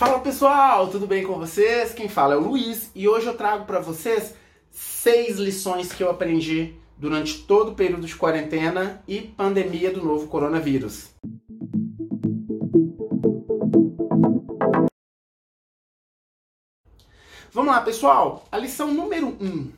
Fala pessoal, tudo bem com vocês? Quem fala é o Luiz e hoje eu trago para vocês seis lições que eu aprendi durante todo o período de quarentena e pandemia do novo coronavírus. Vamos lá, pessoal. A lição número um.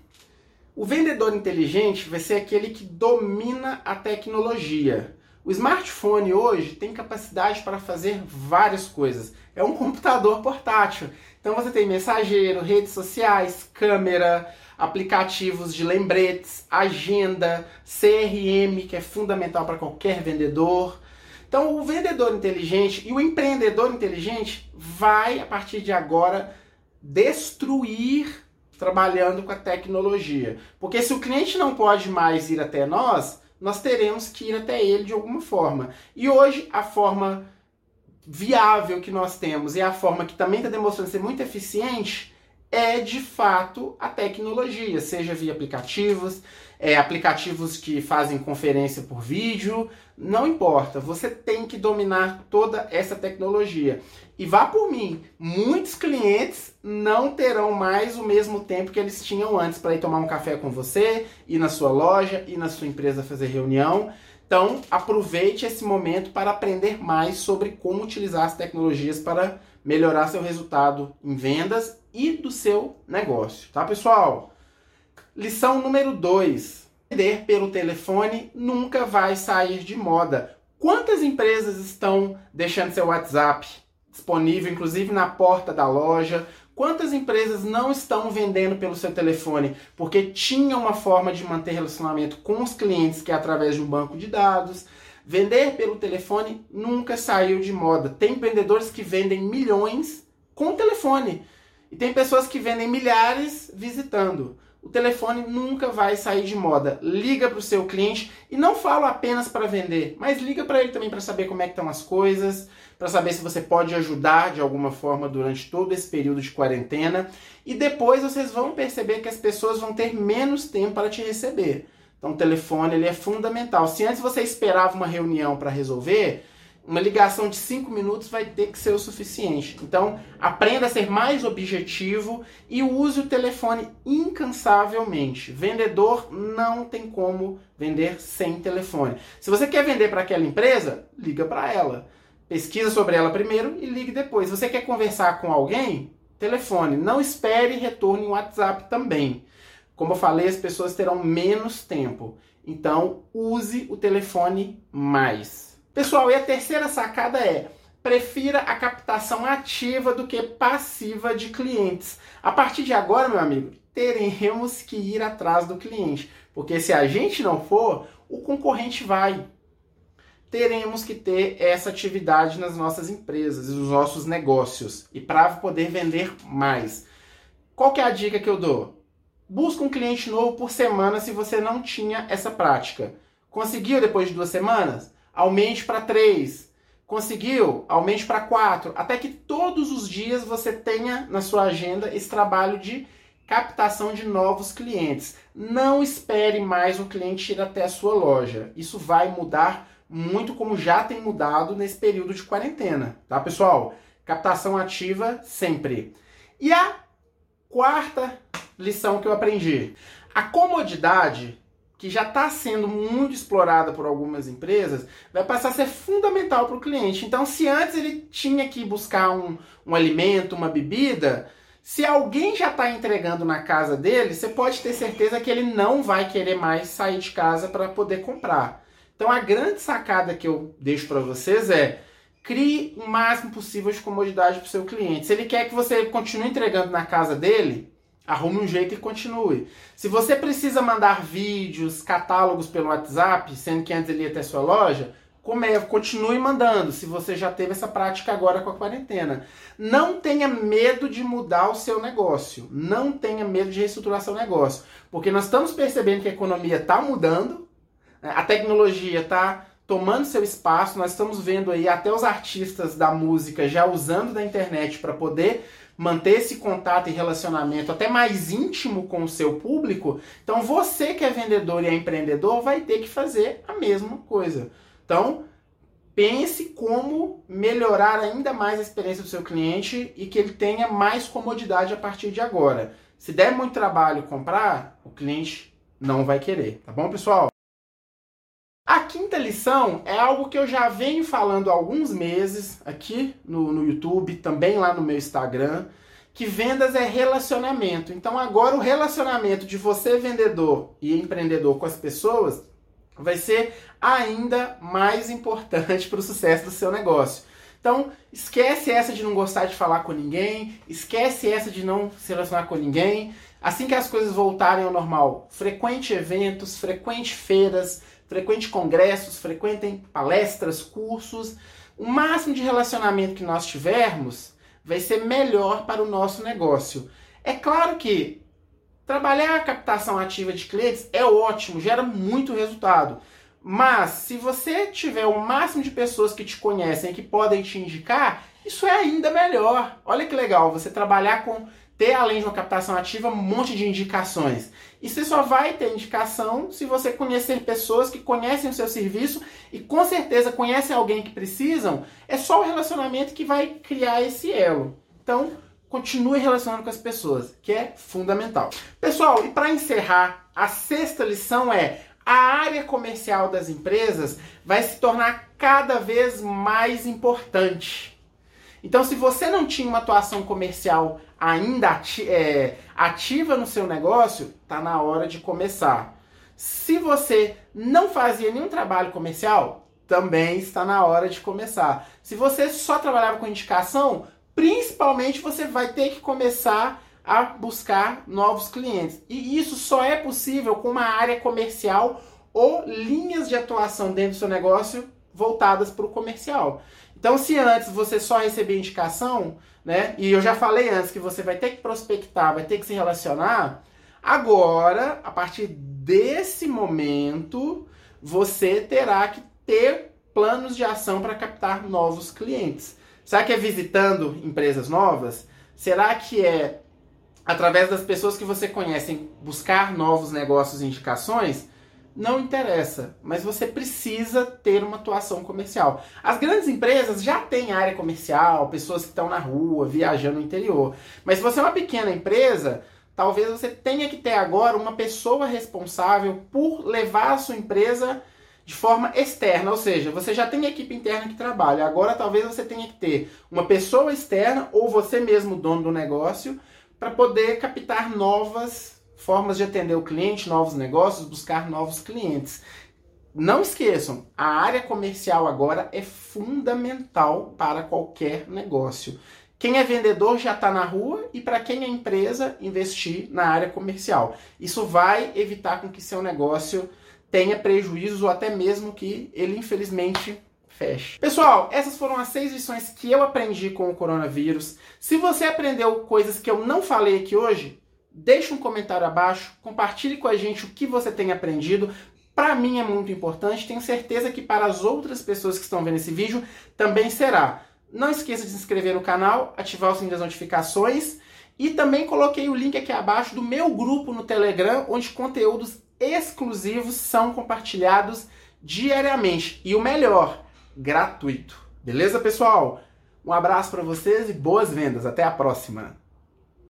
O vendedor inteligente vai ser aquele que domina a tecnologia. O smartphone hoje tem capacidade para fazer várias coisas. É um computador portátil. Então você tem mensageiro, redes sociais, câmera, aplicativos de lembretes, agenda, CRM, que é fundamental para qualquer vendedor. Então o vendedor inteligente e o empreendedor inteligente vai a partir de agora destruir trabalhando com a tecnologia. Porque se o cliente não pode mais ir até nós, nós teremos que ir até ele de alguma forma. E hoje a forma viável que nós temos e a forma que também está demonstrando ser muito eficiente é de fato a tecnologia, seja via aplicativos, é, aplicativos que fazem conferência por vídeo, não importa, você tem que dominar toda essa tecnologia. E vá por mim, muitos clientes não terão mais o mesmo tempo que eles tinham antes para ir tomar um café com você, ir na sua loja, ir na sua empresa fazer reunião. Então, aproveite esse momento para aprender mais sobre como utilizar as tecnologias para melhorar seu resultado em vendas e do seu negócio, tá, pessoal? Lição número 2. Vender pelo telefone nunca vai sair de moda. Quantas empresas estão deixando seu WhatsApp disponível, inclusive na porta da loja? Quantas empresas não estão vendendo pelo seu telefone porque tinha uma forma de manter relacionamento com os clientes que é através de um banco de dados? Vender pelo telefone nunca saiu de moda. Tem vendedores que vendem milhões com telefone. E tem pessoas que vendem milhares visitando. O telefone nunca vai sair de moda. Liga para o seu cliente e não falo apenas para vender, mas liga para ele também para saber como é que estão as coisas, para saber se você pode ajudar de alguma forma durante todo esse período de quarentena. E depois vocês vão perceber que as pessoas vão ter menos tempo para te receber. Então o telefone ele é fundamental. Se antes você esperava uma reunião para resolver, uma ligação de 5 minutos vai ter que ser o suficiente. Então, aprenda a ser mais objetivo e use o telefone incansavelmente. Vendedor não tem como vender sem telefone. Se você quer vender para aquela empresa, liga para ela. Pesquisa sobre ela primeiro e ligue depois. Se você quer conversar com alguém, telefone. Não espere retorno em WhatsApp também. Como eu falei, as pessoas terão menos tempo. Então, use o telefone mais. Pessoal, e a terceira sacada é: prefira a captação ativa do que passiva de clientes. A partir de agora, meu amigo, teremos que ir atrás do cliente, porque se a gente não for, o concorrente vai. Teremos que ter essa atividade nas nossas empresas e nos nossos negócios e para poder vender mais. Qual que é a dica que eu dou? Busca um cliente novo por semana se você não tinha essa prática. Conseguiu depois de duas semanas? Aumente para três. Conseguiu? Aumente para quatro. Até que todos os dias você tenha na sua agenda esse trabalho de captação de novos clientes. Não espere mais o cliente ir até a sua loja. Isso vai mudar muito como já tem mudado nesse período de quarentena, tá, pessoal? Captação ativa sempre. E a quarta lição que eu aprendi. A comodidade, que já está sendo muito explorada por algumas empresas, vai passar a ser fundamental para o cliente. Então, se antes ele tinha que buscar um, um alimento, uma bebida, se alguém já está entregando na casa dele, você pode ter certeza que ele não vai querer mais sair de casa para poder comprar. Então, a grande sacada que eu deixo para vocês é crie o máximo possível de comodidade para o seu cliente. Se ele quer que você continue entregando na casa dele, Arrume um jeito e continue. Se você precisa mandar vídeos, catálogos pelo WhatsApp, sendo que antes ele ia até sua loja, come, continue mandando, se você já teve essa prática agora com a quarentena. Não tenha medo de mudar o seu negócio. Não tenha medo de reestruturar seu negócio. Porque nós estamos percebendo que a economia está mudando, né? a tecnologia está tomando seu espaço, nós estamos vendo aí até os artistas da música já usando da internet para poder manter esse contato e relacionamento até mais íntimo com o seu público, então você que é vendedor e é empreendedor vai ter que fazer a mesma coisa. Então, pense como melhorar ainda mais a experiência do seu cliente e que ele tenha mais comodidade a partir de agora. Se der muito trabalho comprar, o cliente não vai querer, tá bom, pessoal? É algo que eu já venho falando há alguns meses aqui no, no YouTube, também lá no meu Instagram, que vendas é relacionamento. Então agora o relacionamento de você vendedor e empreendedor com as pessoas vai ser ainda mais importante para o sucesso do seu negócio. Então, esquece essa de não gostar de falar com ninguém, esquece essa de não se relacionar com ninguém. Assim que as coisas voltarem ao normal, frequente eventos, frequente feiras, frequente congressos, frequentem palestras, cursos. O máximo de relacionamento que nós tivermos vai ser melhor para o nosso negócio. É claro que Trabalhar a captação ativa de clientes é ótimo, gera muito resultado. Mas se você tiver o máximo de pessoas que te conhecem e que podem te indicar, isso é ainda melhor. Olha que legal, você trabalhar com ter além de uma captação ativa um monte de indicações. E você só vai ter indicação se você conhecer pessoas que conhecem o seu serviço e com certeza conhecem alguém que precisam. É só o relacionamento que vai criar esse elo. Então, continue relacionando com as pessoas, que é fundamental. Pessoal, e para encerrar, a sexta lição é a área comercial das empresas vai se tornar cada vez mais importante. Então, se você não tinha uma atuação comercial ainda ati é, ativa no seu negócio, está na hora de começar. Se você não fazia nenhum trabalho comercial, também está na hora de começar. Se você só trabalhava com indicação, principalmente você vai ter que começar a buscar novos clientes. E isso só é possível com uma área comercial ou linhas de atuação dentro do seu negócio voltadas para o comercial. Então, se antes você só recebia indicação, né? E eu já falei antes que você vai ter que prospectar, vai ter que se relacionar. Agora, a partir desse momento, você terá que ter planos de ação para captar novos clientes. Será que é visitando empresas novas? Será que é através das pessoas que você conhece buscar novos negócios e indicações? Não interessa, mas você precisa ter uma atuação comercial. As grandes empresas já têm área comercial, pessoas que estão na rua, viajando no interior. Mas se você é uma pequena empresa, talvez você tenha que ter agora uma pessoa responsável por levar a sua empresa de forma externa, ou seja, você já tem equipe interna que trabalha, agora talvez você tenha que ter uma pessoa externa ou você mesmo dono do negócio para poder captar novas formas de atender o cliente, novos negócios, buscar novos clientes. Não esqueçam, a área comercial agora é fundamental para qualquer negócio. Quem é vendedor já está na rua e para quem é empresa, investir na área comercial. Isso vai evitar com que seu negócio tenha prejuízo ou até mesmo que ele infelizmente feche. Pessoal, essas foram as seis lições que eu aprendi com o coronavírus. Se você aprendeu coisas que eu não falei aqui hoje, deixe um comentário abaixo, compartilhe com a gente o que você tem aprendido. Para mim é muito importante, tenho certeza que para as outras pessoas que estão vendo esse vídeo também será. Não esqueça de se inscrever no canal, ativar o sininho das notificações e também coloquei o link aqui abaixo do meu grupo no Telegram, onde conteúdos exclusivos são compartilhados diariamente. E o melhor, gratuito. Beleza, pessoal? Um abraço para vocês e boas vendas. Até a próxima.